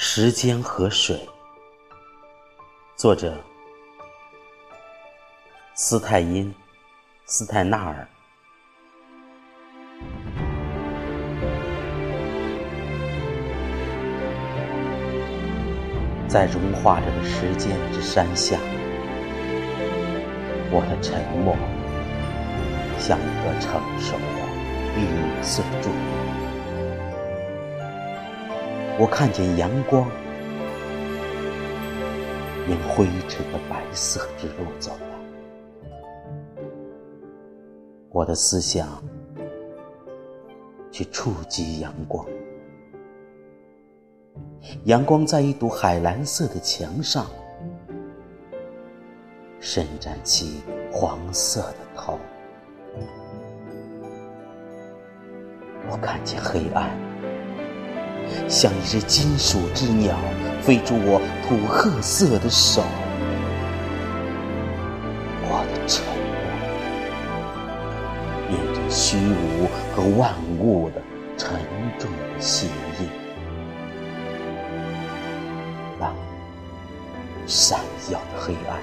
时间和水，作者斯泰因·斯泰纳尔。在融化着的时间之山下，我的沉默像一个成熟的绿色柱。我看见阳光沿灰尘的白色之路走来，我的思想去触及阳光，阳光在一堵海蓝色的墙上伸展起黄色的头，我看见黑暗。像一只金属之鸟，飞出我土褐色的手。我的沉默，印着虚无和万物的沉重的血印。那闪耀的黑暗，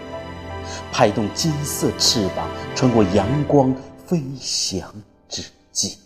拍动金色翅膀，穿过阳光飞翔之际。